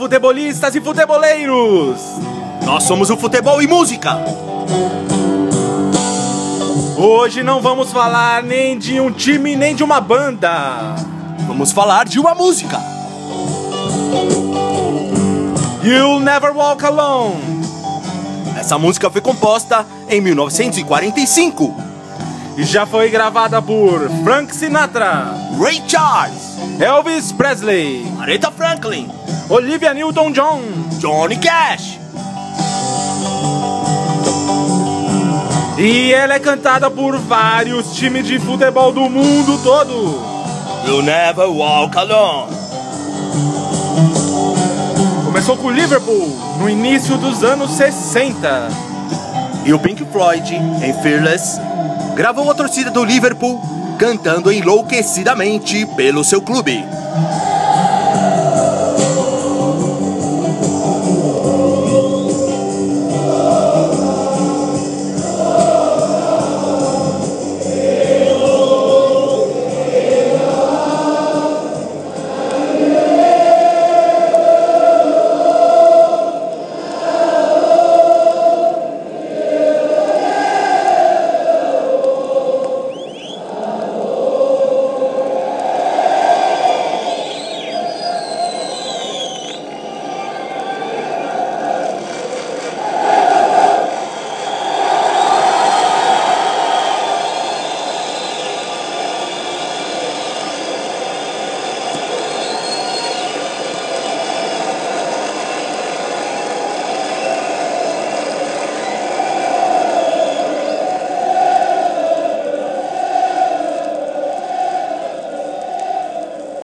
futebolistas e futeboleiros! Nós somos o futebol e música! Hoje não vamos falar nem de um time nem de uma banda. Vamos falar de uma música. You'll Never Walk Alone. Essa música foi composta em 1945 e já foi gravada por Frank Sinatra, Ray Charles, Elvis Presley, Aretha Franklin, Olivia Newton-John, Johnny Cash. E ela é cantada por vários times de futebol do mundo todo. You never walk alone. Começou com o Liverpool no início dos anos 60. E o Pink Floyd, em Fearless, gravou a torcida do Liverpool cantando enlouquecidamente pelo seu clube.